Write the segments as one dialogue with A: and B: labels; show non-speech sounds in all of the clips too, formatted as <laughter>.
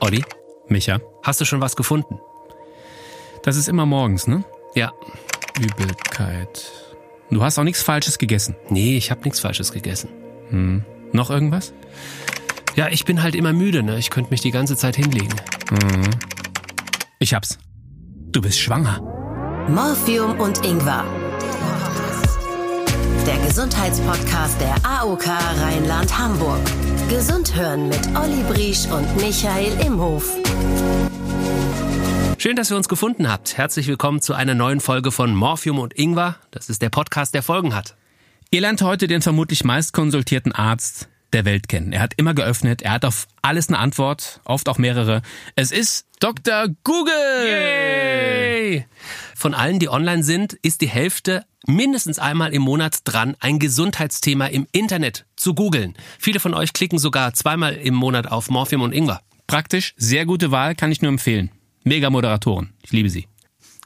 A: Olli,
B: Micha,
A: hast du schon was gefunden?
B: das ist immer morgens, ne?
A: Ja.
B: Übelkeit. Du hast auch nichts Falsches gegessen.
A: Nee, ich habe nichts Falsches gegessen.
B: Noch irgendwas?
A: Ja, ich bin halt immer müde, ne? Ich könnte mich die ganze Zeit hinlegen.
B: Ich hab's. Du bist schwanger.
C: Morphium und Ingwer. Der Gesundheitspodcast der AOK Rheinland-Hamburg. Gesund hören mit Olli Briesch und Michael Imhof.
A: Schön, dass ihr uns gefunden habt. Herzlich willkommen zu einer neuen Folge von Morphium und Ingwer. Das ist der Podcast, der Folgen hat.
B: Ihr lernt heute den vermutlich meistkonsultierten Arzt der Welt kennen. Er hat immer geöffnet, er hat auf alles eine Antwort, oft auch mehrere. Es ist Dr. Google!
A: Yay! Von allen, die online sind, ist die Hälfte mindestens einmal im Monat dran, ein Gesundheitsthema im Internet zu googeln. Viele von euch klicken sogar zweimal im Monat auf Morphium und Ingwer.
B: Praktisch, sehr gute Wahl, kann ich nur empfehlen. Mega Moderatoren. Ich liebe sie.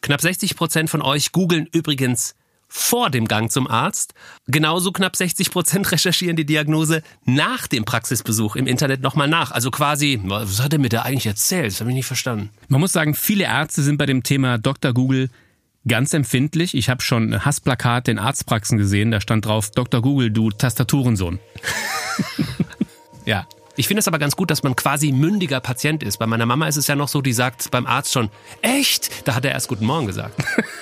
A: Knapp 60 Prozent von euch googeln übrigens vor dem Gang zum Arzt. Genauso knapp 60 Prozent recherchieren die Diagnose nach dem Praxisbesuch im Internet nochmal nach. Also quasi, was hat er mir da eigentlich erzählt? Das habe ich nicht verstanden.
B: Man muss sagen, viele Ärzte sind bei dem Thema Dr. Google ganz empfindlich. Ich habe schon Hassplakate in Arztpraxen gesehen, da stand drauf, Dr. Google, du Tastaturensohn. <laughs> ja.
A: Ich finde es aber ganz gut, dass man quasi mündiger Patient ist. Bei meiner Mama ist es ja noch so, die sagt beim Arzt schon, echt? Da hat er erst Guten Morgen gesagt.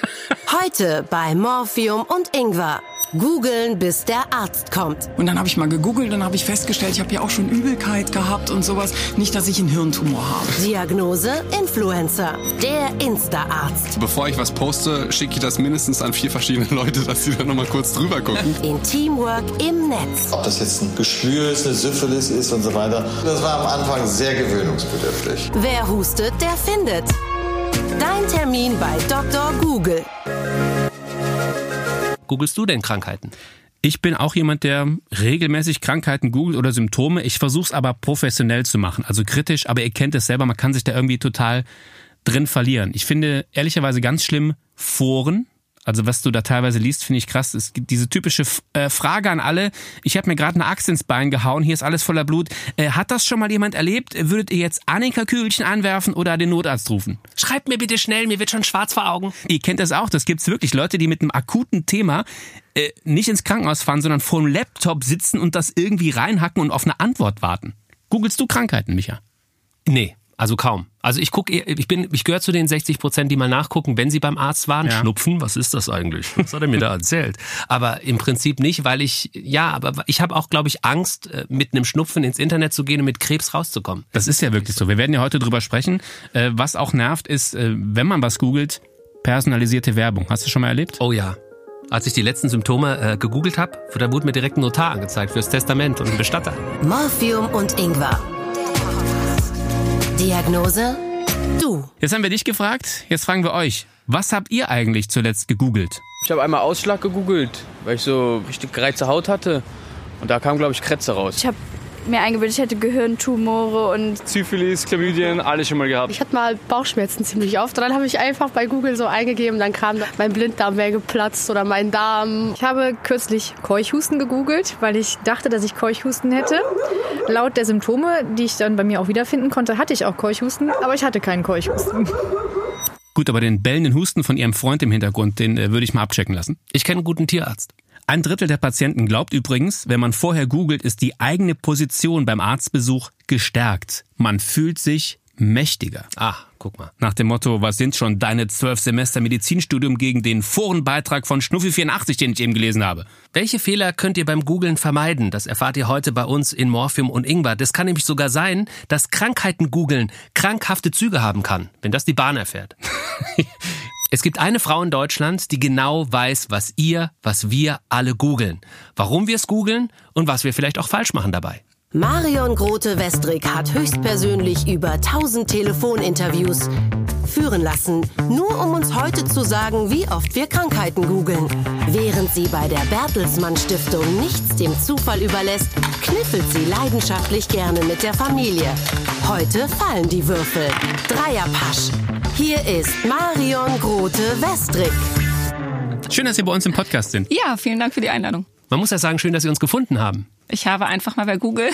A: <laughs>
C: Heute bei Morphium und Ingwer. Googeln, bis der Arzt kommt.
D: Und dann habe ich mal gegoogelt und habe ich festgestellt, ich habe ja auch schon Übelkeit gehabt und sowas. Nicht, dass ich einen Hirntumor habe.
C: Diagnose Influencer. Der Insta-Arzt.
E: Bevor ich was poste, schicke ich das mindestens an vier verschiedene <laughs> Leute, dass sie da nochmal kurz drüber gucken.
C: In Teamwork im Netz.
F: Ob das jetzt ein Geschwür ist, eine Syphilis ist und so weiter. Das war am Anfang sehr gewöhnungsbedürftig.
C: Wer hustet, der findet. Dein Termin bei Dr. Google.
A: Googlest du denn Krankheiten?
B: Ich bin auch jemand, der regelmäßig Krankheiten googelt oder Symptome. Ich versuche es aber professionell zu machen, also kritisch, aber ihr kennt es selber, man kann sich da irgendwie total drin verlieren. Ich finde ehrlicherweise ganz schlimm Foren. Also was du da teilweise liest, finde ich krass. Es gibt diese typische äh, Frage an alle. Ich habe mir gerade eine Axt ins Bein gehauen, hier ist alles voller Blut. Äh, hat das schon mal jemand erlebt? Würdet ihr jetzt Annika Kügelchen anwerfen oder den Notarzt rufen?
A: Schreibt mir bitte schnell, mir wird schon schwarz vor Augen.
B: Ihr kennt das auch, das gibt's wirklich. Leute, die mit einem akuten Thema äh, nicht ins Krankenhaus fahren, sondern vor dem Laptop sitzen und das irgendwie reinhacken und auf eine Antwort warten. Googlest du Krankheiten, Micha?
A: Nee, also kaum. Also ich gucke, ich bin, ich gehöre zu den 60 Prozent, die mal nachgucken, wenn sie beim Arzt waren.
B: Ja.
A: Schnupfen, was ist das eigentlich? Was hat er mir da erzählt? Aber im Prinzip nicht, weil ich, ja, aber ich habe auch, glaube ich, Angst, äh, mit einem Schnupfen ins Internet zu gehen und mit Krebs rauszukommen.
B: Das ist ja wirklich so. Wir werden ja heute drüber sprechen. Äh, was auch nervt, ist, äh, wenn man was googelt, personalisierte Werbung. Hast du schon mal erlebt?
A: Oh ja. Als ich die letzten Symptome äh, gegoogelt habe, da wurde mir direkt ein Notar angezeigt fürs Testament und ein Bestatter.
C: Morphium und Ingwer. Diagnose du.
B: Jetzt haben wir dich gefragt, jetzt fragen wir euch. Was habt ihr eigentlich zuletzt gegoogelt?
G: Ich habe einmal Ausschlag gegoogelt, weil ich so richtig gereizte Haut hatte. Und da kam, glaube ich, Krätze raus.
H: Ich habe mir eingebildet, ich hätte Gehirntumore und
G: Syphilis, Chlamydien, alles schon mal gehabt.
I: Ich hatte mal Bauchschmerzen ziemlich oft. Und dann habe ich einfach bei Google so eingegeben, dann kam mein Blinddarm wäre geplatzt oder mein Darm.
J: Ich habe kürzlich Keuchhusten gegoogelt, weil ich dachte, dass ich Keuchhusten hätte. Laut der Symptome, die ich dann bei mir auch wiederfinden konnte, hatte ich auch Keuchhusten, aber ich hatte keinen Keuchhusten.
B: Gut, aber den bellenden Husten von ihrem Freund im Hintergrund, den äh, würde ich mal abchecken lassen.
A: Ich kenne einen guten Tierarzt.
B: Ein Drittel der Patienten glaubt übrigens, wenn man vorher googelt, ist die eigene Position beim Arztbesuch gestärkt. Man fühlt sich mächtiger.
A: Ah, guck mal.
B: Nach dem Motto, was sind schon deine zwölf Semester Medizinstudium gegen den Forenbeitrag von Schnuffi 84, den ich eben gelesen habe?
A: Welche Fehler könnt ihr beim Googlen vermeiden? Das erfahrt ihr heute bei uns in Morphium und Ingwer. Das kann nämlich sogar sein, dass Krankheiten googeln krankhafte Züge haben kann, wenn das die Bahn erfährt. <laughs> Es gibt eine Frau in Deutschland, die genau weiß, was ihr, was wir alle googeln. Warum wir es googeln und was wir vielleicht auch falsch machen dabei.
C: Marion Grote-Westrig hat höchstpersönlich über 1000 Telefoninterviews führen lassen, nur um uns heute zu sagen, wie oft wir Krankheiten googeln. Während sie bei der Bertelsmann Stiftung nichts dem Zufall überlässt, kniffelt sie leidenschaftlich gerne mit der Familie. Heute fallen die Würfel. Dreierpasch. Hier ist Marion Grote-Westrig.
B: Schön, dass ihr bei uns im Podcast sind.
H: ja, vielen Dank für die Einladung.
A: Man muss ja sagen, schön, dass Sie uns gefunden haben.
K: Ich habe einfach mal bei Google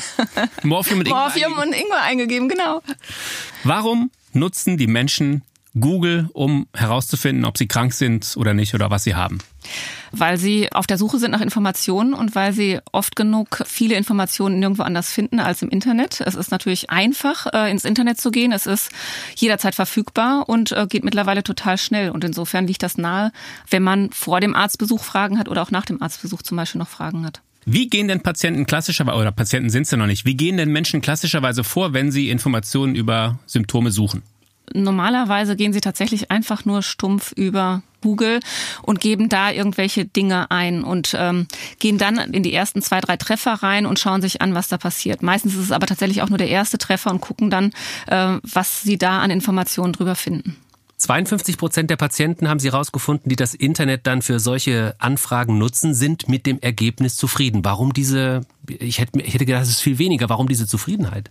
B: Morphium und Ingwer,
K: Morphium und Ingwer eingegeben, genau.
B: Warum nutzen die Menschen Google, um herauszufinden, ob sie krank sind oder nicht oder was sie haben?
K: Weil sie auf der Suche sind nach Informationen und weil sie oft genug viele Informationen nirgendwo anders finden als im Internet. Es ist natürlich einfach, äh, ins Internet zu gehen. Es ist jederzeit verfügbar und äh, geht mittlerweile total schnell. Und insofern liegt das nahe, wenn man vor dem Arztbesuch Fragen hat oder auch nach dem Arztbesuch zum Beispiel noch Fragen hat.
B: Wie gehen denn Patienten klassischerweise, oder Patienten sind es ja noch nicht, wie gehen denn Menschen klassischerweise vor, wenn sie Informationen über Symptome suchen?
K: Normalerweise gehen sie tatsächlich einfach nur stumpf über Google und geben da irgendwelche Dinge ein und ähm, gehen dann in die ersten zwei, drei Treffer rein und schauen sich an, was da passiert. Meistens ist es aber tatsächlich auch nur der erste Treffer und gucken dann, äh, was sie da an Informationen drüber finden.
A: 52 Prozent der Patienten haben Sie herausgefunden, die das Internet dann für solche Anfragen nutzen, sind mit dem Ergebnis zufrieden. Warum diese, ich hätte, ich hätte gedacht, es ist viel weniger, warum diese Zufriedenheit?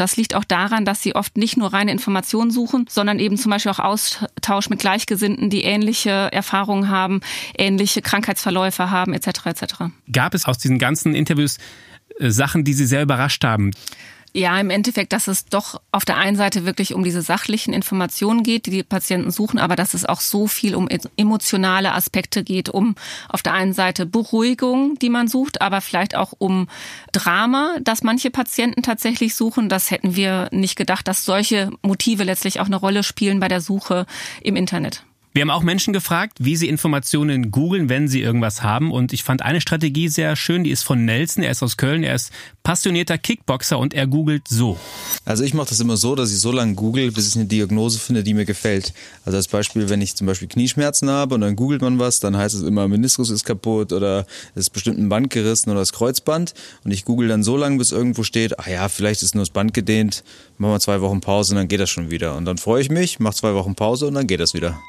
K: Das liegt auch daran, dass sie oft nicht nur reine Informationen suchen, sondern eben zum Beispiel auch Austausch mit Gleichgesinnten, die ähnliche Erfahrungen haben, ähnliche Krankheitsverläufe haben, etc. etc.
B: Gab es aus diesen ganzen Interviews äh, Sachen, die Sie sehr überrascht haben?
K: Ja, im Endeffekt, dass es doch auf der einen Seite wirklich um diese sachlichen Informationen geht, die die Patienten suchen, aber dass es auch so viel um emotionale Aspekte geht, um auf der einen Seite Beruhigung, die man sucht, aber vielleicht auch um Drama, das manche Patienten tatsächlich suchen. Das hätten wir nicht gedacht, dass solche Motive letztlich auch eine Rolle spielen bei der Suche im Internet.
B: Wir haben auch Menschen gefragt, wie sie Informationen googeln, wenn sie irgendwas haben. Und ich fand eine Strategie sehr schön, die ist von Nelson. Er ist aus Köln, er ist passionierter Kickboxer und er googelt so.
L: Also ich mache das immer so, dass ich so lange google, bis ich eine Diagnose finde, die mir gefällt. Also als Beispiel, wenn ich zum Beispiel Knieschmerzen habe und dann googelt man was, dann heißt es immer, Meniskus ist kaputt oder es ist bestimmt ein Band gerissen oder das Kreuzband. Und ich google dann so lange, bis irgendwo steht, ah ja, vielleicht ist nur das Band gedehnt, machen wir zwei Wochen Pause und dann geht das schon wieder. Und dann freue ich mich, mache zwei Wochen Pause und dann geht das wieder.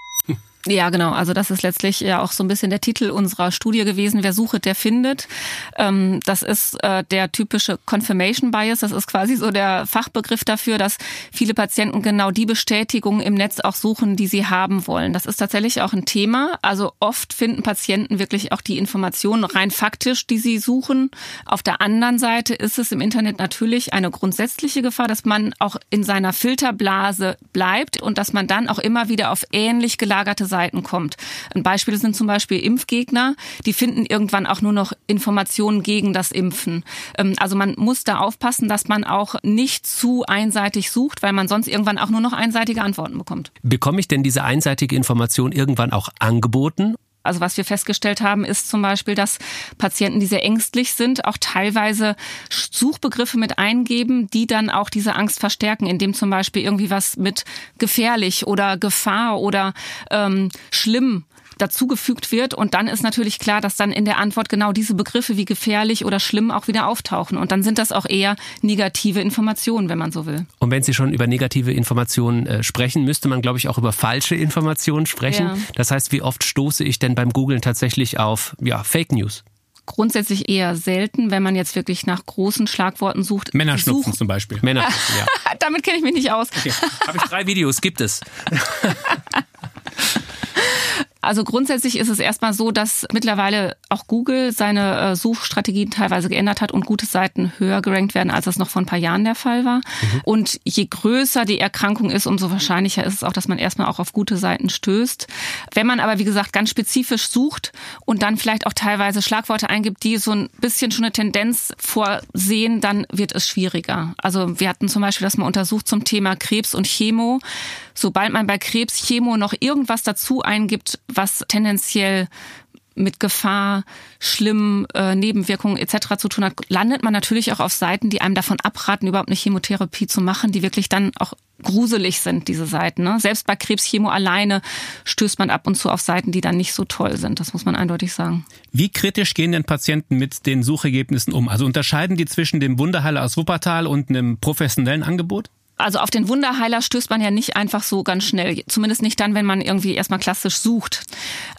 K: Ja, genau. Also das ist letztlich ja auch so ein bisschen der Titel unserer Studie gewesen. Wer sucht, der findet. Ähm, das ist äh, der typische Confirmation Bias. Das ist quasi so der Fachbegriff dafür, dass viele Patienten genau die Bestätigung im Netz auch suchen, die sie haben wollen. Das ist tatsächlich auch ein Thema. Also oft finden Patienten wirklich auch die Informationen rein faktisch, die sie suchen. Auf der anderen Seite ist es im Internet natürlich eine grundsätzliche Gefahr, dass man auch in seiner Filterblase bleibt und dass man dann auch immer wieder auf ähnlich gelagerte Seiten kommt. Ein Beispiel sind zum Beispiel Impfgegner, die finden irgendwann auch nur noch Informationen gegen das Impfen. Ähm, also man muss da aufpassen, dass man auch nicht zu einseitig sucht, weil man sonst irgendwann auch nur noch einseitige Antworten bekommt.
A: Bekomme ich denn diese einseitige Information irgendwann auch angeboten?
K: Also was wir festgestellt haben, ist zum Beispiel, dass Patienten, die sehr ängstlich sind, auch teilweise Suchbegriffe mit eingeben, die dann auch diese Angst verstärken, indem zum Beispiel irgendwie was mit gefährlich oder Gefahr oder ähm, schlimm dazugefügt wird. Und dann ist natürlich klar, dass dann in der Antwort genau diese Begriffe wie gefährlich oder schlimm auch wieder auftauchen. Und dann sind das auch eher negative Informationen, wenn man so will.
A: Und wenn Sie schon über negative Informationen äh, sprechen, müsste man, glaube ich, auch über falsche Informationen sprechen. Ja. Das heißt, wie oft stoße ich denn beim Googlen tatsächlich auf ja, Fake News?
K: grundsätzlich eher selten, wenn man jetzt wirklich nach großen Schlagworten sucht.
B: Männerschnupfen Such zum Beispiel.
A: Männerschnupfen, ja. <laughs>
K: Damit kenne ich mich nicht aus.
A: Okay. Habe ich drei Videos, gibt es. <laughs>
K: Also grundsätzlich ist es erstmal so, dass mittlerweile auch Google seine äh, Suchstrategien teilweise geändert hat und gute Seiten höher gerankt werden, als das noch vor ein paar Jahren der Fall war. Mhm. Und je größer die Erkrankung ist, umso wahrscheinlicher ist es auch, dass man erstmal auch auf gute Seiten stößt. Wenn man aber, wie gesagt, ganz spezifisch sucht und dann vielleicht auch teilweise Schlagworte eingibt, die so ein bisschen schon eine Tendenz vorsehen, dann wird es schwieriger. Also wir hatten zum Beispiel das mal untersucht zum Thema Krebs und Chemo. Sobald man bei Krebs, Chemo noch irgendwas dazu eingibt, was tendenziell mit Gefahr, schlimmen äh, Nebenwirkungen etc. zu tun hat, landet man natürlich auch auf Seiten, die einem davon abraten, überhaupt eine Chemotherapie zu machen, die wirklich dann auch gruselig sind, diese Seiten. Ne? Selbst bei Krebschemo alleine stößt man ab und zu auf Seiten, die dann nicht so toll sind. Das muss man eindeutig sagen.
B: Wie kritisch gehen denn Patienten mit den Suchergebnissen um? Also unterscheiden die zwischen dem Wunderheiler aus Wuppertal und einem professionellen Angebot?
K: Also auf den Wunderheiler stößt man ja nicht einfach so ganz schnell. Zumindest nicht dann, wenn man irgendwie erstmal klassisch sucht.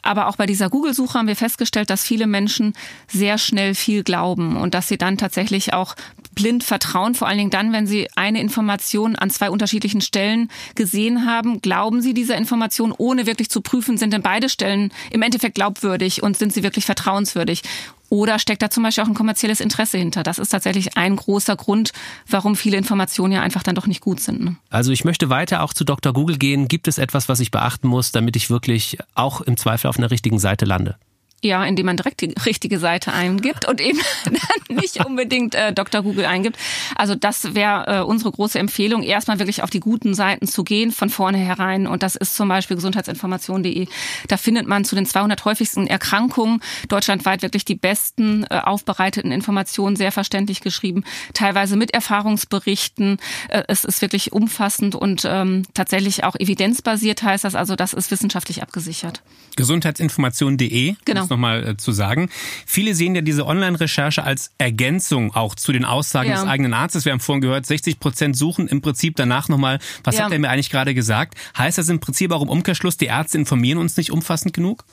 K: Aber auch bei dieser Google-Suche haben wir festgestellt, dass viele Menschen sehr schnell viel glauben und dass sie dann tatsächlich auch blind vertrauen. Vor allen Dingen dann, wenn sie eine Information an zwei unterschiedlichen Stellen gesehen haben, glauben sie dieser Information, ohne wirklich zu prüfen, sind denn beide Stellen im Endeffekt glaubwürdig und sind sie wirklich vertrauenswürdig. Oder steckt da zum Beispiel auch ein kommerzielles Interesse hinter? Das ist tatsächlich ein großer Grund, warum viele Informationen ja einfach dann doch nicht gut sind. Ne?
A: Also ich möchte weiter auch zu Dr. Google gehen. Gibt es etwas, was ich beachten muss, damit ich wirklich auch im Zweifel auf einer richtigen Seite lande?
K: Ja, indem man direkt die richtige Seite eingibt und eben dann <laughs> nicht unbedingt äh, Dr. Google eingibt. Also das wäre äh, unsere große Empfehlung, erstmal wirklich auf die guten Seiten zu gehen, von vornherein. Und das ist zum Beispiel gesundheitsinformation.de. Da findet man zu den 200 häufigsten Erkrankungen deutschlandweit wirklich die besten äh, aufbereiteten Informationen, sehr verständlich geschrieben, teilweise mit Erfahrungsberichten. Äh, es ist wirklich umfassend und ähm, tatsächlich auch evidenzbasiert heißt das. Also das ist wissenschaftlich abgesichert.
B: Gesundheitsinformation.de.
K: Genau
B: nochmal äh, zu sagen. Viele sehen ja diese Online-Recherche als Ergänzung auch zu den Aussagen ja. des eigenen Arztes. Wir haben vorhin gehört, 60 Prozent suchen im Prinzip danach nochmal, was ja. hat er mir eigentlich gerade gesagt? Heißt das im Prinzip auch im Umkehrschluss, die Ärzte informieren uns nicht umfassend genug?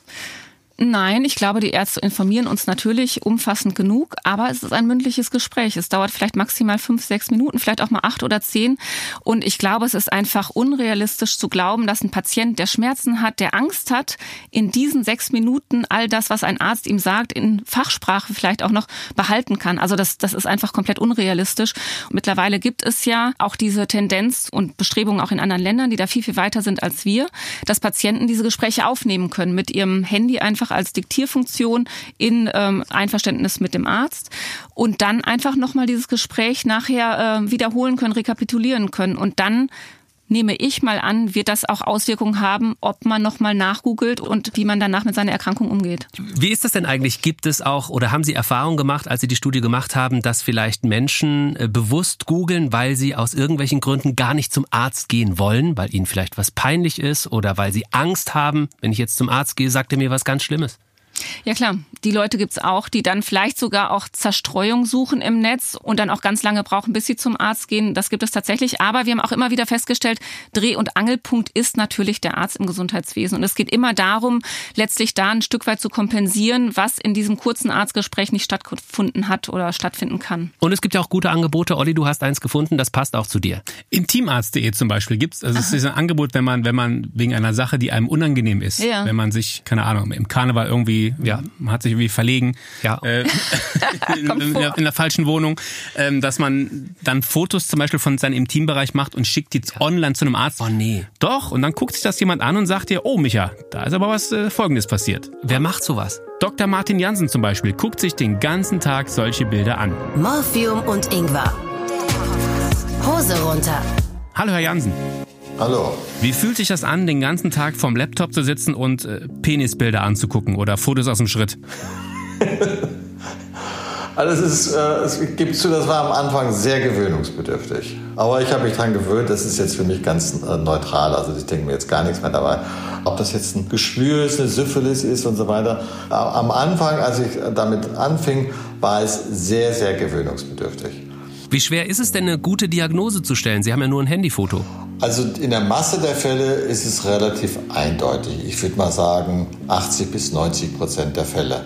K: Nein, ich glaube, die Ärzte informieren uns natürlich umfassend genug, aber es ist ein mündliches Gespräch. Es dauert vielleicht maximal fünf, sechs Minuten, vielleicht auch mal acht oder zehn. Und ich glaube, es ist einfach unrealistisch zu glauben, dass ein Patient, der Schmerzen hat, der Angst hat, in diesen sechs Minuten all das, was ein Arzt ihm sagt, in Fachsprache vielleicht auch noch behalten kann. Also das, das ist einfach komplett unrealistisch. Und mittlerweile gibt es ja auch diese Tendenz und Bestrebungen auch in anderen Ländern, die da viel, viel weiter sind als wir, dass Patienten diese Gespräche aufnehmen können mit ihrem Handy einfach einfach als Diktierfunktion in ähm, Einverständnis mit dem Arzt und dann einfach nochmal dieses Gespräch nachher äh, wiederholen können, rekapitulieren können und dann nehme ich mal an, wird das auch Auswirkungen haben, ob man nochmal nachgoogelt und wie man danach mit seiner Erkrankung umgeht.
A: Wie ist das denn eigentlich? Gibt es auch oder haben Sie Erfahrung gemacht, als Sie die Studie gemacht haben, dass vielleicht Menschen äh, bewusst googeln, weil sie aus irgendwelchen Gründen gar nicht zum Arzt gehen wollen, weil ihnen vielleicht was peinlich ist oder weil sie Angst haben, wenn ich jetzt zum Arzt gehe, sagt er mir was ganz Schlimmes?
K: Ja klar, die Leute gibt's auch, die dann vielleicht sogar auch Zerstreuung suchen im Netz und dann auch ganz lange brauchen, bis sie zum Arzt gehen. Das gibt es tatsächlich. Aber wir haben auch immer wieder festgestellt, Dreh- und Angelpunkt ist natürlich der Arzt im Gesundheitswesen. Und es geht immer darum, letztlich da ein Stück weit zu kompensieren, was in diesem kurzen Arztgespräch nicht stattgefunden hat oder stattfinden kann.
A: Und es gibt ja auch gute Angebote. Olli, du hast eins gefunden, das passt auch zu dir.
B: Intimarzt.de zum Beispiel gibt's. Also es ist ein Angebot, wenn man, wenn man wegen einer Sache, die einem unangenehm ist, ja. wenn man sich, keine Ahnung, im Karneval irgendwie ja, man hat sich irgendwie verlegen ja. äh, <laughs> in, in, der, in, der, falschen Wohnung, ähm, dass man dann Fotos zum Beispiel von seinem Intimbereich macht und schickt die ja. online zu einem Arzt.
A: Oh nee.
B: Doch, und dann guckt sich das jemand an und sagt dir, oh Micha, da ist aber was äh, Folgendes passiert.
A: Wer macht sowas?
B: Dr. Martin Jansen zum Beispiel guckt sich den ganzen Tag solche Bilder an.
C: Morphium und Ingwer. Hose runter.
B: Hallo Herr Jansen.
F: Hallo.
B: Wie fühlt sich das an, den ganzen Tag vorm Laptop zu sitzen und äh, Penisbilder anzugucken oder Fotos aus dem Schritt? <laughs>
F: Also es, ist, äh, es gibt zu, das war am Anfang sehr gewöhnungsbedürftig. Aber ich habe mich daran gewöhnt, das ist jetzt für mich ganz äh, neutral. Also ich denke mir jetzt gar nichts mehr dabei. Ob das jetzt ein Geschwür ist, eine Syphilis ist und so weiter. Am Anfang, als ich damit anfing, war es sehr, sehr gewöhnungsbedürftig.
A: Wie schwer ist es denn, eine gute Diagnose zu stellen? Sie haben ja nur ein Handyfoto.
F: Also in der Masse der Fälle ist es relativ eindeutig. Ich würde mal sagen 80 bis 90 Prozent der Fälle.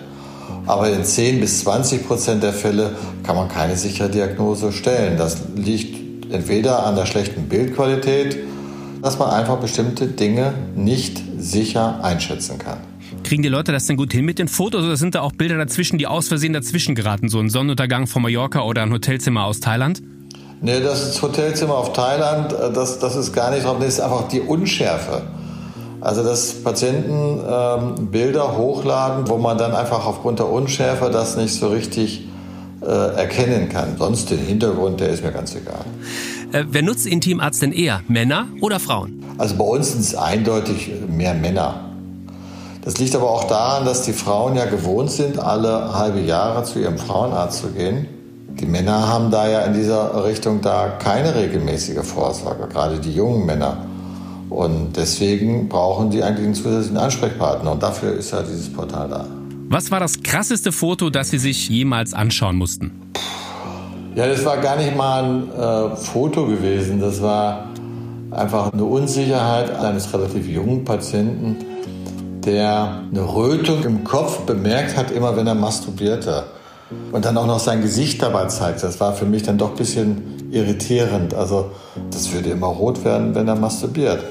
F: Aber in 10 bis 20 Prozent der Fälle kann man keine sichere Diagnose stellen. Das liegt entweder an der schlechten Bildqualität, dass man einfach bestimmte Dinge nicht sicher einschätzen kann.
B: Kriegen die Leute das denn gut hin mit den Fotos oder sind da auch Bilder dazwischen, die aus Versehen dazwischen geraten? So ein Sonnenuntergang von Mallorca oder ein Hotelzimmer aus Thailand?
F: Nee, das Hotelzimmer auf Thailand, äh, das, das ist gar nicht drauf, das ist einfach die Unschärfe. Also dass Patienten ähm, Bilder hochladen, wo man dann einfach aufgrund der Unschärfe das nicht so richtig äh, erkennen kann. Sonst den Hintergrund, der ist mir ganz egal.
A: Äh, wer nutzt Intimarzt denn eher, Männer oder Frauen?
F: Also bei uns sind es eindeutig mehr Männer. Das liegt aber auch daran, dass die Frauen ja gewohnt sind, alle halbe Jahre zu ihrem Frauenarzt zu gehen. Die Männer haben da ja in dieser Richtung da keine regelmäßige Vorsorge, gerade die jungen Männer. Und deswegen brauchen die eigentlich einen zusätzlichen Ansprechpartner. Und dafür ist ja dieses Portal da.
B: Was war das krasseste Foto, das Sie sich jemals anschauen mussten?
F: Ja, das war gar nicht mal ein äh, Foto gewesen. Das war einfach eine Unsicherheit eines relativ jungen Patienten, der eine Rötung im Kopf bemerkt hat, immer wenn er masturbierte und dann auch noch sein Gesicht dabei zeigt. Das war für mich dann doch ein bisschen irritierend. Also das würde immer rot werden, wenn er masturbiert.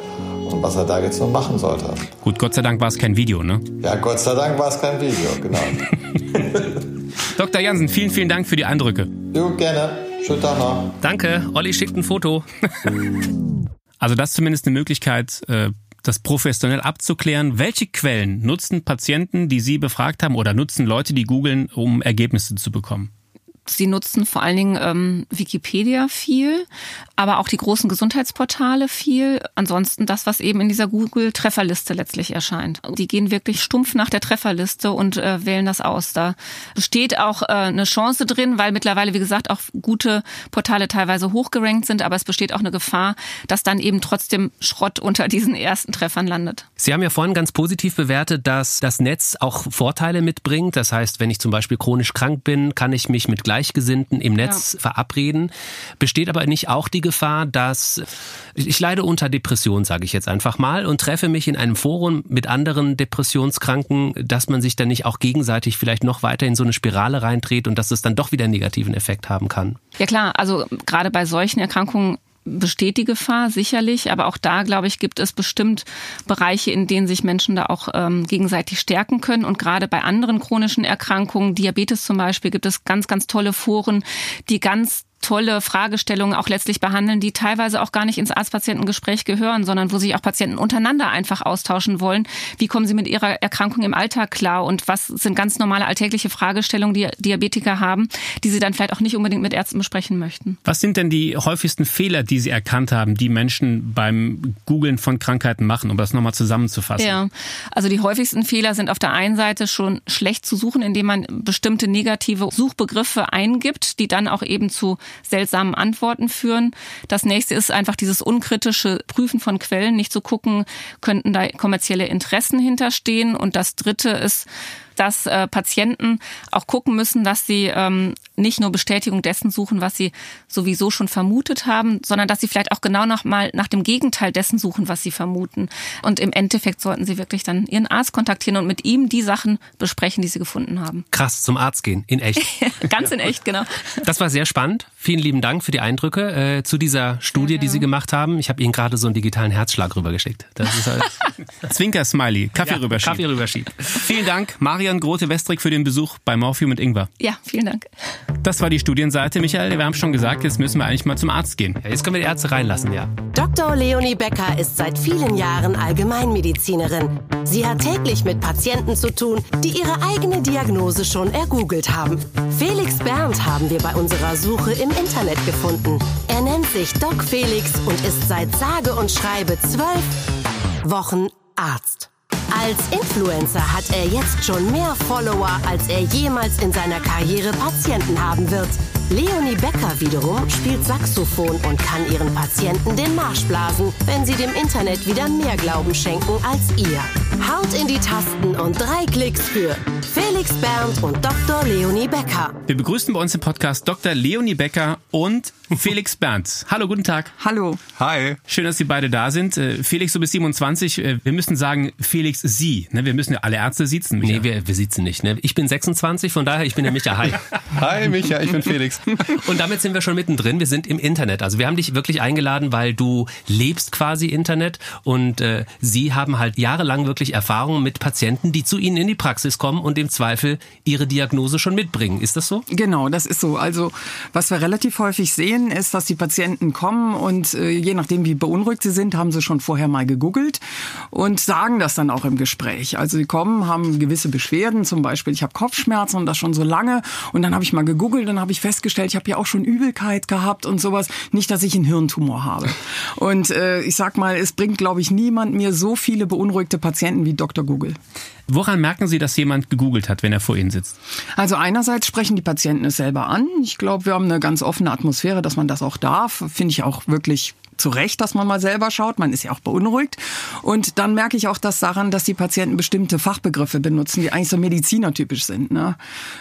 F: Und was er da jetzt noch machen sollte.
B: Gut, Gott sei Dank war es kein Video, ne?
F: Ja, Gott sei Dank war es kein Video, genau. <laughs>
B: Dr. Jansen, vielen, vielen Dank für die Eindrücke.
F: Jo, gerne. Schönen Tag noch.
A: Danke. Olli schickt ein Foto. <laughs>
B: Also das ist zumindest eine Möglichkeit, äh, das professionell abzuklären. Welche Quellen nutzen Patienten, die Sie befragt haben, oder nutzen Leute, die googeln, um Ergebnisse zu bekommen?
K: Sie nutzen vor allen Dingen ähm, Wikipedia viel, aber auch die großen Gesundheitsportale viel. Ansonsten das, was eben in dieser Google-Trefferliste letztlich erscheint. Die gehen wirklich stumpf nach der Trefferliste und äh, wählen das aus. Da besteht auch äh, eine Chance drin, weil mittlerweile, wie gesagt, auch gute Portale teilweise hochgerankt sind, aber es besteht auch eine Gefahr, dass dann eben trotzdem Schrott unter diesen ersten Treffern landet.
A: Sie haben ja vorhin ganz positiv bewertet, dass das Netz auch Vorteile mitbringt. Das heißt, wenn ich zum Beispiel chronisch krank bin, kann ich mich mit Gleichgesinnten im Netz ja. verabreden. Besteht aber nicht auch die Gefahr, dass ich leide unter Depression, sage ich jetzt einfach mal, und treffe mich in einem Forum mit anderen Depressionskranken, dass man sich dann nicht auch gegenseitig vielleicht noch weiter in so eine Spirale reindreht und dass es dann doch wieder einen negativen Effekt haben kann.
K: Ja klar, also gerade bei solchen Erkrankungen besteht die Gefahr sicherlich, aber auch da, glaube ich, gibt es bestimmt Bereiche, in denen sich Menschen da auch ähm, gegenseitig stärken können. Und gerade bei anderen chronischen Erkrankungen, Diabetes zum Beispiel, gibt es ganz, ganz tolle Foren, die ganz tolle Fragestellungen auch letztlich behandeln, die teilweise auch gar nicht ins Arzt-Patienten-Gespräch gehören, sondern wo sich auch Patienten untereinander einfach austauschen wollen. Wie kommen sie mit ihrer Erkrankung im Alltag klar und was sind ganz normale alltägliche Fragestellungen, die Diabetiker haben, die sie dann vielleicht auch nicht unbedingt mit Ärzten besprechen möchten.
B: Was sind denn die häufigsten Fehler, die Sie erkannt haben, die Menschen beim Googlen von Krankheiten machen, um das nochmal zusammenzufassen?
K: Ja, also die häufigsten Fehler sind auf der einen Seite schon schlecht zu suchen, indem man bestimmte negative Suchbegriffe eingibt, die dann auch eben zu seltsamen Antworten führen. Das nächste ist einfach dieses unkritische Prüfen von Quellen, nicht zu gucken, könnten da kommerzielle Interessen hinterstehen. Und das dritte ist, dass äh, Patienten auch gucken müssen, dass sie ähm, nicht nur Bestätigung dessen suchen, was sie sowieso schon vermutet haben, sondern dass sie vielleicht auch genau noch mal nach dem Gegenteil dessen suchen, was sie vermuten. Und im Endeffekt sollten sie wirklich dann ihren Arzt kontaktieren und mit ihm die Sachen besprechen, die sie gefunden haben.
A: Krass, zum Arzt gehen, in echt. <laughs>
K: Ganz in echt, genau.
A: Das war sehr spannend. Vielen lieben Dank für die Eindrücke äh, zu dieser Studie, die Sie gemacht haben. Ich habe Ihnen gerade so einen digitalen Herzschlag rübergeschickt. Das ist halt <laughs>
B: Zwinker-Smiley, Kaffee
A: ja,
B: rüberschieben.
A: Kaffee rüberschieben.
B: Vielen Dank, Marian Grote-Westrig, für den Besuch bei Morphium und Ingwer.
K: Ja, vielen Dank.
B: Das war die Studienseite, Michael. Wir haben schon gesagt, jetzt müssen wir eigentlich mal zum Arzt gehen.
A: Ja, jetzt können wir die Ärzte reinlassen, ja.
C: Dr. Leonie Becker ist seit vielen Jahren Allgemeinmedizinerin. Sie hat täglich mit Patienten zu tun, die ihre eigene Diagnose schon ergoogelt haben. Felix Berndt haben wir bei unserer Suche im Internet gefunden. Er nennt sich Doc Felix und ist seit sage und schreibe zwölf Wochen Arzt. Als Influencer hat er jetzt schon mehr Follower, als er jemals in seiner Karriere Patienten haben wird. Leonie Becker wiederum spielt Saxophon und kann ihren Patienten den Marsch blasen, wenn sie dem Internet wieder mehr Glauben schenken als ihr. Haut in die Tasten und drei Klicks für Felix Berndt und Dr. Leonie Becker.
B: Wir begrüßen bei uns im Podcast Dr. Leonie Becker und Felix <laughs> Berndt. Hallo, guten Tag.
D: Hallo.
E: Hi.
B: Schön, dass Sie beide da sind. Äh, Felix, du bist 27. Äh, Wir müssen sagen, Felix, Sie. Ne? Wir müssen ja alle Ärzte siezen. Micha.
A: Nee, wir, wir sitzen nicht. Ne? Ich bin 26, von daher, ich bin der Micha. Hi. <laughs>
E: Hi, Micha, ich bin Felix. <laughs>
A: Und damit sind wir schon mittendrin. Wir sind im Internet. Also wir haben dich wirklich eingeladen, weil du lebst quasi Internet und äh, Sie haben halt jahrelang wirklich Erfahrungen mit Patienten, die zu Ihnen in die Praxis kommen und im Zweifel ihre Diagnose schon mitbringen. Ist das so?
D: Genau, das ist so. Also was wir relativ häufig sehen, ist, dass die Patienten kommen und äh, je nachdem, wie beunruhigt sie sind, haben sie schon vorher mal gegoogelt und sagen das dann auch im Gespräch. Also sie kommen, haben gewisse Beschwerden, zum Beispiel ich habe Kopfschmerzen und das schon so lange und dann habe ich mal gegoogelt und habe ich festgestellt, ich habe ja auch schon Übelkeit gehabt und sowas. Nicht, dass ich einen Hirntumor habe. Und äh, ich sag mal, es bringt, glaube ich, niemand mir so viele beunruhigte Patienten wie Dr. Google.
B: Woran merken Sie, dass jemand gegoogelt hat, wenn er vor Ihnen sitzt?
D: Also einerseits sprechen die Patienten es selber an. Ich glaube, wir haben eine ganz offene Atmosphäre, dass man das auch darf. Finde ich auch wirklich zu Recht, dass man mal selber schaut. Man ist ja auch beunruhigt. Und dann merke ich auch das daran, dass die Patienten bestimmte Fachbegriffe benutzen, die eigentlich so medizinertypisch sind. Ne?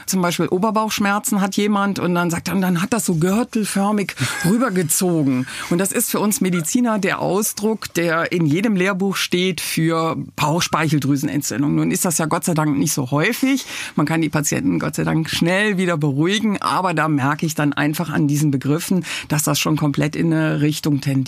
D: Zum Beispiel Oberbauchschmerzen hat jemand und dann sagt er, dann hat das so gürtelförmig <laughs> rübergezogen. Und das ist für uns Mediziner der Ausdruck, der in jedem Lehrbuch steht für Bauchspeicheldrüsenentzündung. Nun ist das ja Gott sei Dank nicht so häufig. Man kann die Patienten Gott sei Dank schnell wieder beruhigen. Aber da merke ich dann einfach an diesen Begriffen, dass das schon komplett in eine Richtung tendiert.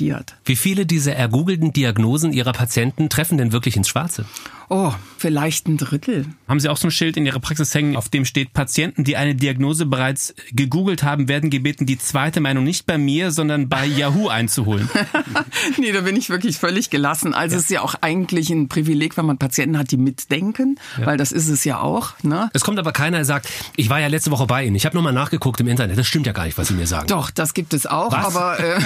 A: Wie viele dieser ergoogelten Diagnosen Ihrer Patienten treffen denn wirklich ins Schwarze?
D: Oh, vielleicht ein Drittel.
B: Haben Sie auch so ein Schild in Ihrer Praxis hängen, auf dem steht, Patienten, die eine Diagnose bereits gegoogelt haben, werden gebeten, die zweite Meinung nicht bei mir, sondern bei <laughs> Yahoo einzuholen? <laughs>
D: nee, da bin ich wirklich völlig gelassen. Also ja. es ist ja auch eigentlich ein Privileg, wenn man Patienten hat, die mitdenken, ja. weil das ist es ja auch. Ne?
A: Es kommt aber keiner, der sagt, ich war ja letzte Woche bei Ihnen, ich habe nochmal nachgeguckt im Internet, das stimmt ja gar nicht, was Sie mir sagen.
D: Doch, das gibt es auch,
A: was?
D: aber äh,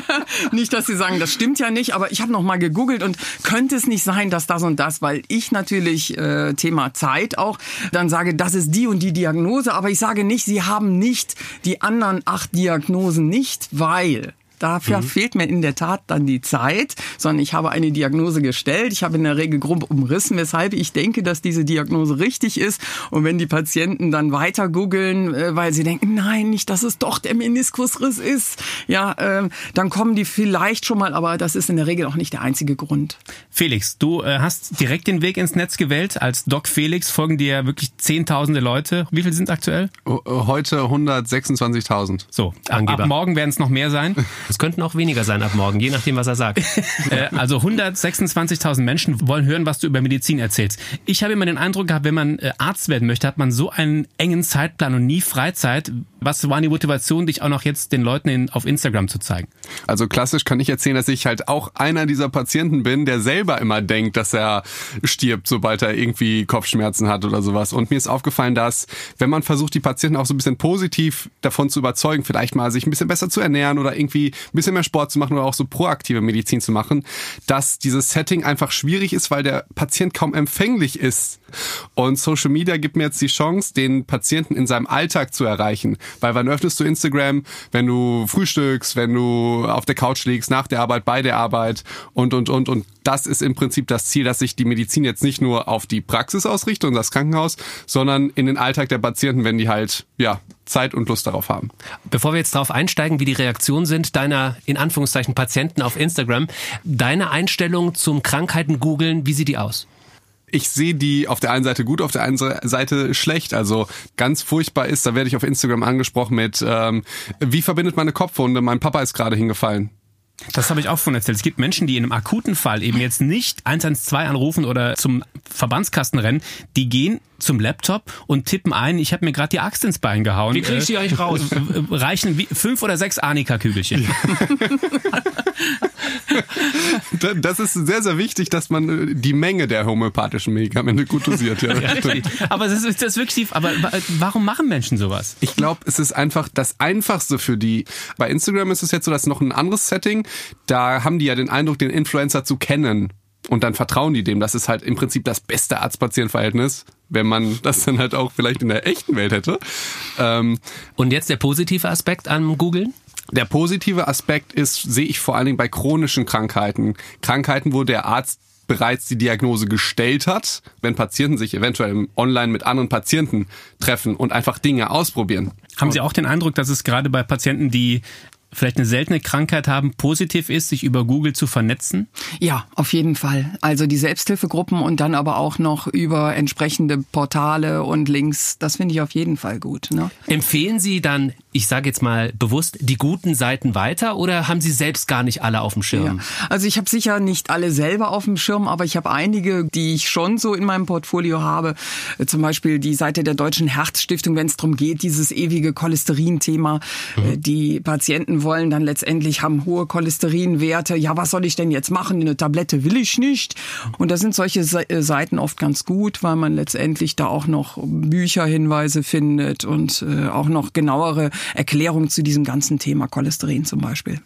D: <laughs> nicht, dass Sie sagen, das stimmt ja nicht, aber ich habe nochmal gegoogelt und könnte es nicht sein, dass das und das, weil ich natürlich äh, Thema Zeit auch. Dann sage, das ist die und die Diagnose, aber ich sage nicht, Sie haben nicht die anderen acht Diagnosen nicht, weil Dafür mhm. fehlt mir in der Tat dann die Zeit, sondern ich habe eine Diagnose gestellt. Ich habe in der Regel grob umrissen, weshalb ich denke, dass diese Diagnose richtig ist. Und wenn die Patienten dann weiter googeln, äh, weil sie denken, nein, nicht, dass es doch der Meniskusriss ist, ja, äh, dann kommen die vielleicht schon mal, aber das ist in der Regel auch nicht der einzige Grund.
B: Felix, du äh, hast direkt den Weg ins Netz gewählt. Als Doc Felix folgen dir wirklich zehntausende Leute. Wie viel sind aktuell?
E: Heute 126.000.
B: So, Angeber. ab morgen werden es noch mehr sein. <laughs>
A: Es könnten auch weniger sein ab morgen, je nachdem, was er sagt. <laughs>
B: Äh, also 126.000 Menschen wollen hören, was du über Medizin erzählst. Ich habe immer den Eindruck gehabt, wenn man äh, Arzt werden möchte, hat man so einen engen Zeitplan und nie Freizeit. Was war die Motivation, dich auch noch jetzt den Leuten in, auf Instagram zu zeigen?
E: Also klassisch kann ich erzählen, dass ich halt auch einer dieser Patienten bin, der selber immer denkt, dass er stirbt, sobald er irgendwie Kopfschmerzen hat oder sowas. Und mir ist aufgefallen, dass wenn man versucht, die Patienten auch so ein bisschen positiv davon zu überzeugen, vielleicht mal sich ein bisschen besser zu ernähren oder irgendwie ein bisschen mehr Sport zu machen oder auch so proaktive Medizin zu machen, dass dieses Setting einfach schwierig ist, weil der Patient kaum empfänglich ist. Und Social Media gibt mir jetzt die Chance, den Patienten in seinem Alltag zu erreichen. Weil wann öffnest du Instagram? Wenn du frühstückst, wenn du auf der Couch liegst, nach der Arbeit, bei der Arbeit und, und, und. Und das ist im Prinzip das Ziel, dass sich die Medizin jetzt nicht nur auf die Praxis ausrichtet und das Krankenhaus, sondern in den Alltag der Patienten, wenn die halt, ja, Zeit und Lust darauf haben.
A: Bevor wir jetzt darauf einsteigen, wie die Reaktionen sind deiner in Anführungszeichen Patienten auf Instagram, deine Einstellung zum Krankheiten googeln, wie sieht die aus?
E: Ich sehe die auf der einen Seite gut, auf der anderen Seite schlecht. Also ganz furchtbar ist, da werde ich auf Instagram angesprochen mit, ähm, wie verbindet man eine Kopfwunde? Mein Papa ist gerade hingefallen.
B: Das habe ich auch von erzählt. Es gibt Menschen, die in einem akuten Fall eben jetzt nicht 112 anrufen oder zum Verbandskasten rennen. Die gehen zum Laptop und tippen ein, ich habe mir gerade die Axt ins Bein gehauen.
A: Wie kriege ich die eigentlich raus?
B: Reichen wie fünf oder sechs Arnika-Kügelchen.
E: das ist sehr, sehr wichtig, dass man äh, die Menge der homöopathischen Medikamente gut dosiert. Ja. <laughs>
B: aber das ist, das ist wirklich. Aber warum machen Menschen sowas?
E: Ich glaube, es ist einfach das Einfachste für die. Bei Instagram ist es jetzt so, dass noch ein anderes Setting. Da haben die ja den Eindruck, den Influencer zu kennen. Und dann vertrauen die dem. Das ist halt im Prinzip das beste Arzt-Patient-Verhältnis, wenn man das dann halt auch vielleicht in der echten Welt hätte.
A: Ähm Und jetzt der positive Aspekt am Googlen?
E: Der positive Aspekt ist, sehe ich vor allen Dingen bei chronischen Krankheiten. Krankheiten, wo der Arzt bereits die Diagnose gestellt hat, wenn Patienten sich eventuell online mit anderen Patienten treffen und einfach Dinge ausprobieren.
B: Haben Sie auch den Eindruck, dass es gerade bei Patienten, die vielleicht eine seltene Krankheit haben, positiv ist, sich über Google zu vernetzen?
D: Ja, auf jeden Fall. Also die Selbsthilfegruppen und dann aber auch noch über entsprechende Portale und Links, das finde ich auf jeden Fall gut. Ne?
A: Empfehlen Sie dann, ich sage jetzt mal bewusst, die guten Seiten weiter oder haben Sie selbst gar nicht alle auf dem Schirm?
D: Ja. Also ich habe sicher nicht alle selber auf dem Schirm, aber ich habe einige, die ich schon so in meinem Portfolio habe. Zum Beispiel die Seite der Deutschen Herzstiftung, wenn es darum geht, dieses ewige Cholesterin-Thema. Mhm. Die Patienten wollen dann letztendlich, haben hohe Cholesterinwerte. Ja, was soll ich denn jetzt machen? Eine Tablette will ich nicht. Und da sind solche äh, Seiten oft ganz gut, weil man letztendlich da auch noch Bücherhinweise findet und äh, auch noch genauere Erklärungen zu diesem ganzen Thema Cholesterin zum Beispiel.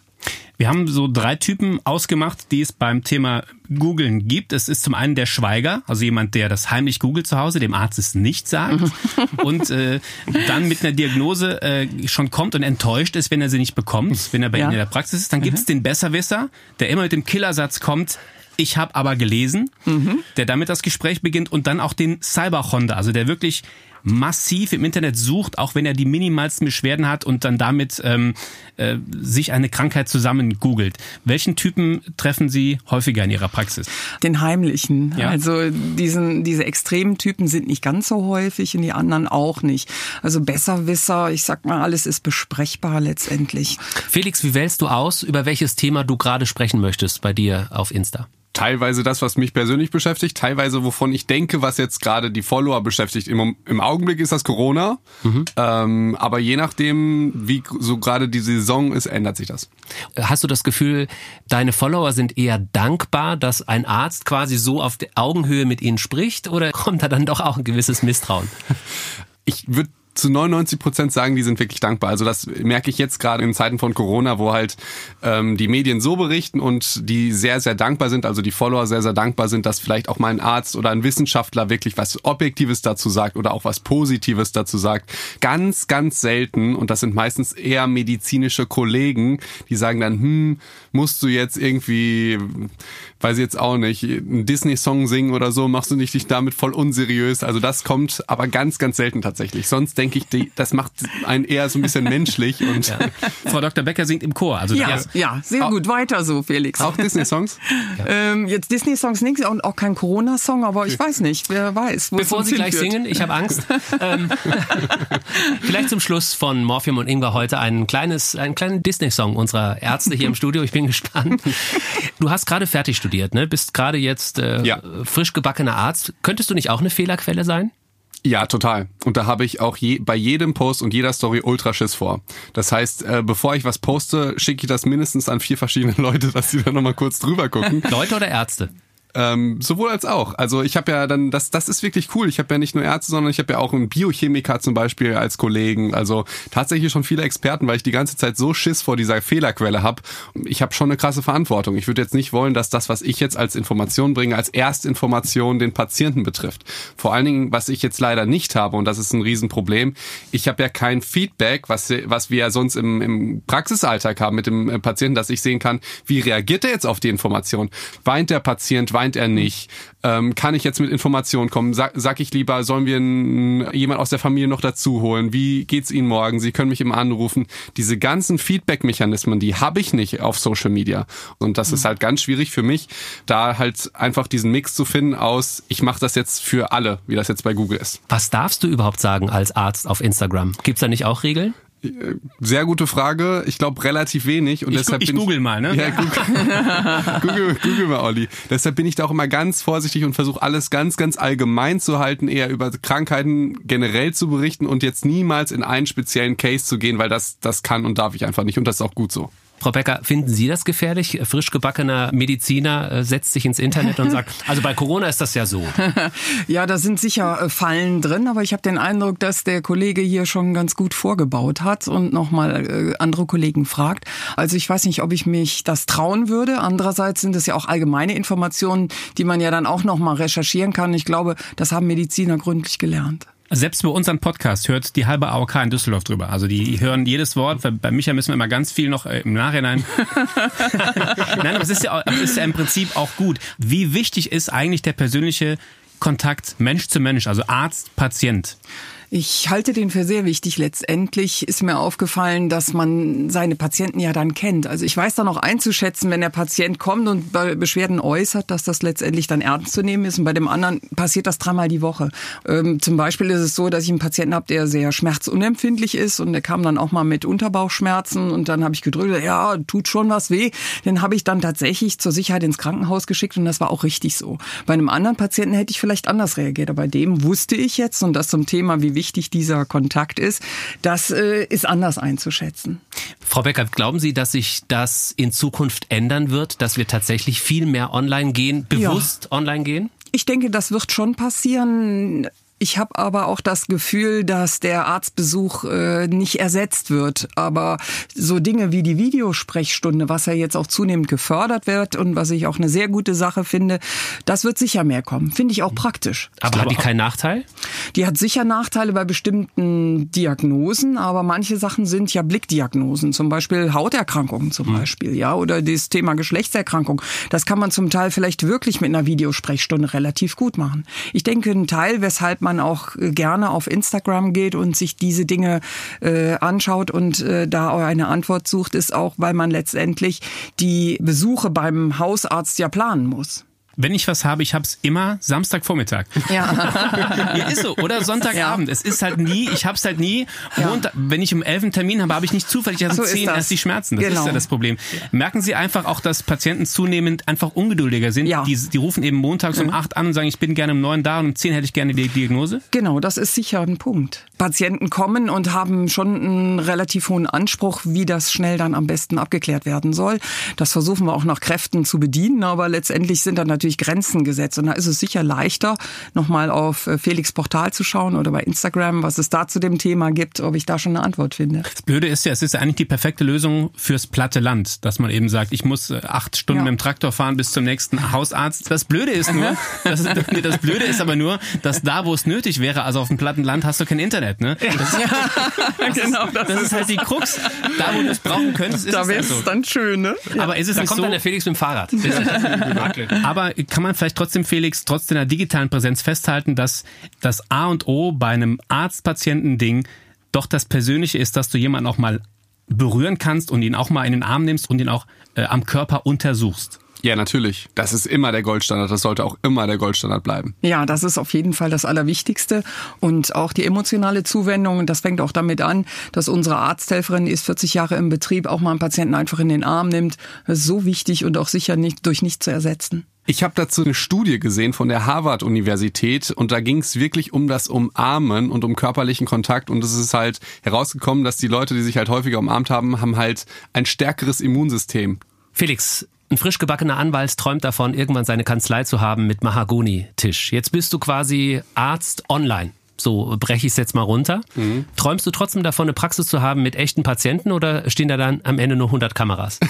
B: Wir haben so drei Typen ausgemacht, die es beim Thema Googeln gibt. Es ist zum einen der Schweiger, also jemand, der das heimlich googelt zu Hause, dem Arzt es nicht sagt <laughs> und äh, dann mit einer Diagnose äh, schon kommt und enttäuscht ist, wenn er sie nicht bekommt, wenn er bei ja. Ihnen in der Praxis ist. Dann gibt es mhm. den Besserwisser, der immer mit dem Killersatz kommt, ich habe aber gelesen, mhm. der damit das Gespräch beginnt und dann auch den Cyberhonda, also der wirklich massiv im Internet sucht, auch wenn er die minimalsten Beschwerden hat und dann damit ähm, äh, sich eine Krankheit zusammen googelt. Welchen Typen treffen Sie häufiger in Ihrer Praxis?
D: Den heimlichen. Ja. Also diesen, diese extremen Typen sind nicht ganz so häufig und die anderen auch nicht. Also Besserwisser, ich sag mal, alles ist besprechbar letztendlich.
A: Felix, wie wählst du aus, über welches Thema du gerade sprechen möchtest bei dir auf Insta?
E: Teilweise das, was mich persönlich beschäftigt, teilweise wovon ich denke, was jetzt gerade die Follower beschäftigt. Im, im Augenblick ist das Corona, mhm. ähm, aber je nachdem, wie so gerade die Saison ist, ändert sich das.
A: Hast du das Gefühl, deine Follower sind eher dankbar, dass ein Arzt quasi so auf Augenhöhe mit ihnen spricht oder <laughs> kommt da dann doch auch ein gewisses Misstrauen?
E: Ich würde zu 99 Prozent sagen, die sind wirklich dankbar. Also das merke ich jetzt gerade in Zeiten von Corona, wo halt ähm, die Medien so berichten und die sehr, sehr dankbar sind, also die Follower sehr, sehr dankbar sind, dass vielleicht auch mal ein Arzt oder ein Wissenschaftler wirklich was Objektives dazu sagt oder auch was Positives dazu sagt. Ganz, ganz selten und das sind meistens eher medizinische Kollegen, die sagen dann, hm, musst du jetzt irgendwie, weiß ich jetzt auch nicht, einen Disney-Song singen oder so, machst du nicht dich damit voll unseriös. Also das kommt aber ganz, ganz selten tatsächlich. Sonst denke ich, die, das macht einen eher so ein bisschen menschlich. Und
B: ja. Frau Dr. Becker singt im Chor. Also
D: ja, ja, sehr gut. Weiter so, Felix.
E: Auch Disney-Songs?
D: Ja. <laughs> Ähm, jetzt Disney-Songs nicht und auch kein Corona-Song, aber ich weiß nicht, wer weiß.
A: Bevor Sie gleich singen, ich habe Angst. <laughs> ähm, vielleicht zum Schluss von Morphium und Ingwer heute ein kleines, einen kleinen Disney-Song unserer Ärzte hier im Studio. Ich bin gespannt. Du hast gerade fertig studiert, ne? Bist gerade jetzt äh, ja. frisch gebackener Arzt. Könntest du nicht auch eine Fehlerquelle sein?
E: Ja, total. Und da habe ich auch je, bei jedem Post und jeder Story Ultraschiss vor. Das heißt, äh, bevor ich was poste, schicke ich das mindestens an vier verschiedene <laughs> Leute, dass sie da nochmal kurz drüber gucken.
A: Leute oder Ärzte?
E: Ähm, sowohl als auch. Also ich habe ja dann, das, das ist wirklich cool. Ich habe ja nicht nur Ärzte, sondern ich habe ja auch einen Biochemiker zum Beispiel als Kollegen. Also tatsächlich schon viele Experten, weil ich die ganze Zeit so Schiss vor dieser Fehlerquelle habe. Ich habe schon eine krasse Verantwortung. Ich würde jetzt nicht wollen, dass das, was ich jetzt als Information bringe, als Erstinformation den Patienten betrifft. Vor allen Dingen, was ich jetzt leider nicht habe, und das ist ein Riesenproblem, ich habe ja kein Feedback, was, was wir ja sonst im, im Praxisalltag haben mit dem Patienten, dass ich sehen kann, wie reagiert er jetzt auf die Information? Weint der Patient, weint er nicht? Ähm, kann ich jetzt mit Informationen kommen? Sag, sag ich lieber, sollen wir einen, jemand aus der Familie noch dazu holen? Wie geht's Ihnen morgen? Sie können mich immer anrufen. Diese ganzen Feedback-Mechanismen, die habe ich nicht auf Social Media. Und das mhm. ist halt ganz schwierig für mich, da halt einfach diesen Mix zu finden aus, ich mache das jetzt für alle, wie das jetzt bei Google ist.
A: Was darfst du überhaupt sagen als Arzt auf Instagram? Gibt's da nicht auch Regeln?
E: Sehr gute Frage. Ich glaube relativ wenig und
B: ich,
E: deshalb
B: ich
E: bin
B: google mal, ne?
E: Ja, google, <laughs> google, google mal, Olli. Deshalb bin ich da auch immer ganz vorsichtig und versuche alles ganz, ganz allgemein zu halten, eher über Krankheiten generell zu berichten und jetzt niemals in einen speziellen Case zu gehen, weil das, das kann und darf ich einfach nicht und das ist auch gut so.
A: Frau Becker, finden Sie das gefährlich? Frisch gebackener Mediziner äh, setzt sich ins Internet und sagt, <laughs> also bei Corona ist das ja so. <laughs>
D: ja, da sind sicher äh, Fallen drin, aber ich habe den Eindruck, dass der Kollege hier schon ganz gut vorgebaut hat und nochmal äh, andere Kollegen fragt. Also ich weiß nicht, ob ich mich das trauen würde. Andererseits sind es ja auch allgemeine Informationen, die man ja dann auch nochmal recherchieren kann. Ich glaube, das haben Mediziner gründlich gelernt.
B: Selbst bei unserem Podcast hört die halbe AOK in Düsseldorf drüber. Also die hören jedes Wort. Bei Micha müssen wir immer ganz viel noch äh, im Nachhinein. <laughs> Nein, aber es ist ja, ist ja im Prinzip auch gut. Wie wichtig ist eigentlich der persönliche Kontakt Mensch zu Mensch, also Arzt, Patient?
D: Ich halte den für sehr wichtig. Letztendlich ist mir aufgefallen, dass man seine Patienten ja dann kennt. Also ich weiß dann auch einzuschätzen, wenn der Patient kommt und Beschwerden äußert, dass das letztendlich dann ernst zu nehmen ist. Und bei dem anderen passiert das dreimal die Woche. Ähm, zum Beispiel ist es so, dass ich einen Patienten habe, der sehr schmerzunempfindlich ist und der kam dann auch mal mit Unterbauchschmerzen und dann habe ich gedrückt, ja, tut schon was weh. Den habe ich dann tatsächlich zur Sicherheit ins Krankenhaus geschickt und das war auch richtig so. Bei einem anderen Patienten hätte ich vielleicht anders reagiert, aber bei dem wusste ich jetzt und das zum Thema, wie wichtig dieser Kontakt ist, das äh, ist anders einzuschätzen.
A: Frau Becker, glauben Sie, dass sich das in Zukunft ändern wird, dass wir tatsächlich viel mehr online gehen, bewusst ja. online gehen?
D: Ich denke, das wird schon passieren. Ich habe aber auch das Gefühl, dass der Arztbesuch äh, nicht ersetzt wird. Aber so Dinge wie die Videosprechstunde, was ja jetzt auch zunehmend gefördert wird und was ich auch eine sehr gute Sache finde, das wird sicher mehr kommen. Finde ich auch praktisch.
A: Aber hat die keinen Nachteil?
D: Die hat sicher Nachteile bei bestimmten Diagnosen, aber manche Sachen sind ja Blickdiagnosen, zum Beispiel Hauterkrankungen zum hm. Beispiel, ja, oder das Thema Geschlechtserkrankung. Das kann man zum Teil vielleicht wirklich mit einer Videosprechstunde relativ gut machen. Ich denke, ein Teil, weshalb man auch gerne auf Instagram geht und sich diese Dinge äh, anschaut und äh, da eine Antwort sucht, ist auch, weil man letztendlich die Besuche beim Hausarzt ja planen muss.
B: Wenn ich was habe, ich habe es immer Samstagvormittag.
D: Ja. <laughs>
B: ja, ist so. Oder Sonntagabend. Es ist halt nie, ich habe es halt nie. Montag, wenn ich um 11 einen Termin habe, habe ich nicht zufällig erst um
D: So ist
B: 10
D: das.
B: erst die Schmerzen. Das
D: Genau.
B: ist ja das Problem. Merken Sie einfach auch, dass Patienten zunehmend einfach ungeduldiger sind.
D: Ja.
B: Die, die rufen eben montags um 8 an und sagen, ich bin gerne um 9 da und um 10 hätte ich gerne die Diagnose.
D: Genau, das ist sicher ein Punkt. Patienten kommen und haben schon einen relativ hohen Anspruch, wie das schnell dann am besten abgeklärt werden soll. Das versuchen wir auch nach Kräften zu bedienen, aber letztendlich sind dann natürlich Grenzen gesetzt. Und da ist es sicher leichter, nochmal auf äh, Felix Portal zu schauen oder bei Instagram, was es da zu dem Thema gibt, ob ich da schon eine Antwort finde.
B: Das Blöde ist ja, es ist ja eigentlich die perfekte Lösung fürs platte Land, dass man eben sagt, ich muss äh, acht Stunden
D: Ja.
B: mit dem Traktor fahren bis zum nächsten Hausarzt. Das Blöde ist nur, <laughs> das, das Blöde ist aber nur, dass da, wo es nötig wäre, also auf dem platten Land, hast du kein Internet. Ne? Das, ist, <laughs>
D: genau,
B: das ist halt die Krux. Da, wo du es brauchen könntest, ist
D: Da
B: es
D: wäre
B: halt
D: es
B: so.
D: dann schön, ne?
B: Aber ist es
A: Da
B: nicht
A: kommt
B: so?
A: dann der Felix mit dem Fahrrad. <laughs> Das ist.
B: Aber kann man vielleicht trotzdem, Felix, trotz deiner digitalen Präsenz festhalten, dass das A und O bei einem Arzt-Patienten-Ding doch das Persönliche ist, dass du jemanden auch mal berühren kannst und ihn auch mal in den Arm nimmst und ihn auch äh, am Körper untersuchst.
E: Ja, natürlich. Das ist immer der Goldstandard. Das sollte auch immer der Goldstandard bleiben.
D: Ja, das ist auf jeden Fall das Allerwichtigste. Und auch die emotionale Zuwendung, das fängt auch damit an, dass unsere Arzthelferin, die ist 40 Jahre im Betrieb, auch mal einen Patienten einfach in den Arm nimmt. Das ist so wichtig und auch sicher nicht durch nichts zu ersetzen.
E: Ich habe dazu eine Studie gesehen von der Harvard-Universität und da ging es wirklich um das Umarmen und um körperlichen Kontakt und es ist halt herausgekommen, dass die Leute, die sich halt häufiger umarmt haben, haben halt ein stärkeres Immunsystem.
A: Felix, ein frisch gebackener Anwalt träumt davon, irgendwann seine Kanzlei zu haben mit Mahagoni-Tisch. Jetzt bist du quasi Arzt online. So breche ich es jetzt mal runter. Träumst du trotzdem davon, eine Praxis zu haben mit echten Patienten oder stehen da dann am Ende nur 100 Kameras? <laughs>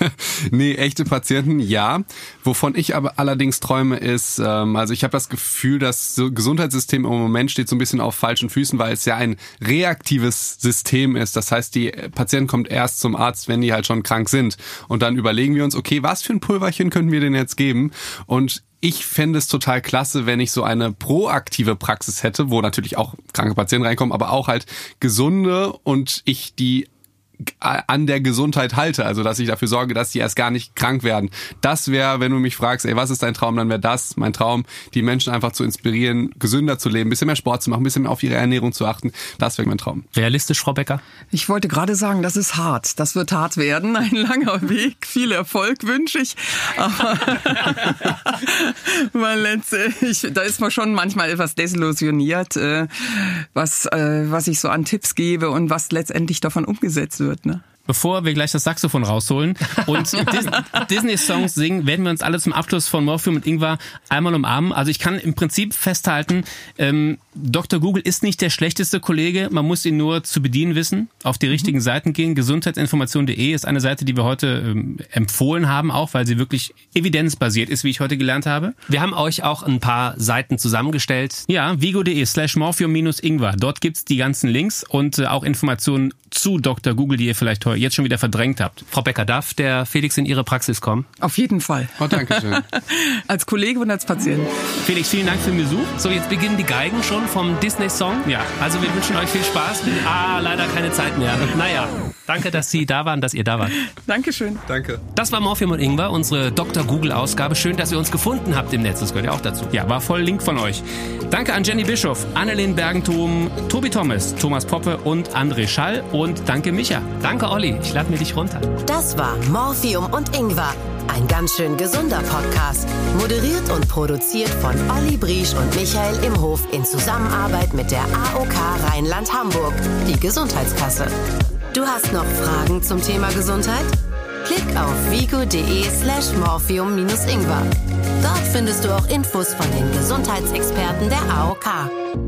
A: <laughs>
E: Nee, echte Patienten, ja. Wovon ich aber allerdings träume, ist, ähm, also ich habe das Gefühl, das Gesundheitssystem im Moment steht so ein bisschen auf falschen Füßen, weil es ja ein reaktives System ist. Das heißt, die Patienten kommt erst zum Arzt, wenn die halt schon krank sind. Und dann überlegen wir uns, okay, was für ein Pulverchen könnten wir denn jetzt geben? Und ich fände es total klasse, wenn ich so eine proaktive Praxis hätte, wo natürlich auch kranke Patienten reinkommen, aber auch halt gesunde und ich die an der Gesundheit halte, also dass ich dafür sorge, dass die erst gar nicht krank werden. Das wäre, wenn du mich fragst, ey, was ist dein Traum, dann wäre das mein Traum, die Menschen einfach zu inspirieren, gesünder zu leben, ein bisschen mehr Sport zu machen, ein bisschen mehr auf ihre Ernährung zu achten. Das wäre mein Traum.
A: Realistisch, Frau Becker?
D: Ich wollte gerade sagen, das ist hart. Das wird hart werden. Ein langer Weg. Viel Erfolg wünsche ich. Aber <laughs> weil letztlich, da ist man schon manchmal etwas desillusioniert, äh, was, äh, was ich so an Tipps gebe und was letztendlich davon umgesetzt wird. Ne?
B: Bevor wir gleich das Saxophon rausholen und <laughs> Dis Disney-Songs singen, werden wir uns alle zum Abschluss von Morphium und Ingwer einmal umarmen. Also ich kann im Prinzip festhalten, ähm, Dr. Google ist nicht der schlechteste Kollege, man muss ihn nur zu bedienen wissen, auf die richtigen Seiten gehen. Gesundheitsinformation.de ist eine Seite, die wir heute ähm, empfohlen haben, auch weil sie wirklich evidenzbasiert ist, wie ich heute gelernt habe.
A: Wir haben euch auch ein paar Seiten zusammengestellt.
B: Ja, vigo.de slash morphium-ingwer. Dort gibt's die ganzen Links und äh, auch Informationen zu Dr. Google, die ihr vielleicht heu- jetzt schon wieder verdrängt habt.
A: Frau Becker, darf der Felix in Ihre Praxis kommen?
D: Auf jeden Fall.
E: Oh, danke schön. <laughs>
D: Als Kollege und als Patient.
B: Felix, vielen Dank für den Besuch.
A: So, jetzt beginnen die Geigen schon vom Disney-Song.
B: Ja.
A: Also wir wünschen euch viel Spaß. Ah, leider keine Zeit mehr. Naja, danke, dass Sie da waren, dass ihr da wart.
D: Dankeschön.
E: Danke.
A: Das war Morphium und Ingwer, unsere Dr. Google-Ausgabe. Schön, dass ihr uns gefunden habt im Netz. Das gehört ja auch dazu.
B: Ja, war voll Link von euch. Danke an Jenny Bischof, Annelien Bergentum, Tobi Thomas, Thomas Poppe und André Schall und danke Micha.
A: Danke, Olli. Ich lade mir dich runter.
C: Das war Morphium und Ingwer. Ein ganz schön gesunder Podcast. Moderiert und produziert von Olli Briesch und Michael Imhof in Zusammenarbeit mit der AOK Rheinland-Hamburg, die Gesundheitskasse. Du hast noch Fragen zum Thema Gesundheit? Klick auf vigo.de slash morphium-ingwer. Dort findest du auch Infos von den Gesundheitsexperten der AOK.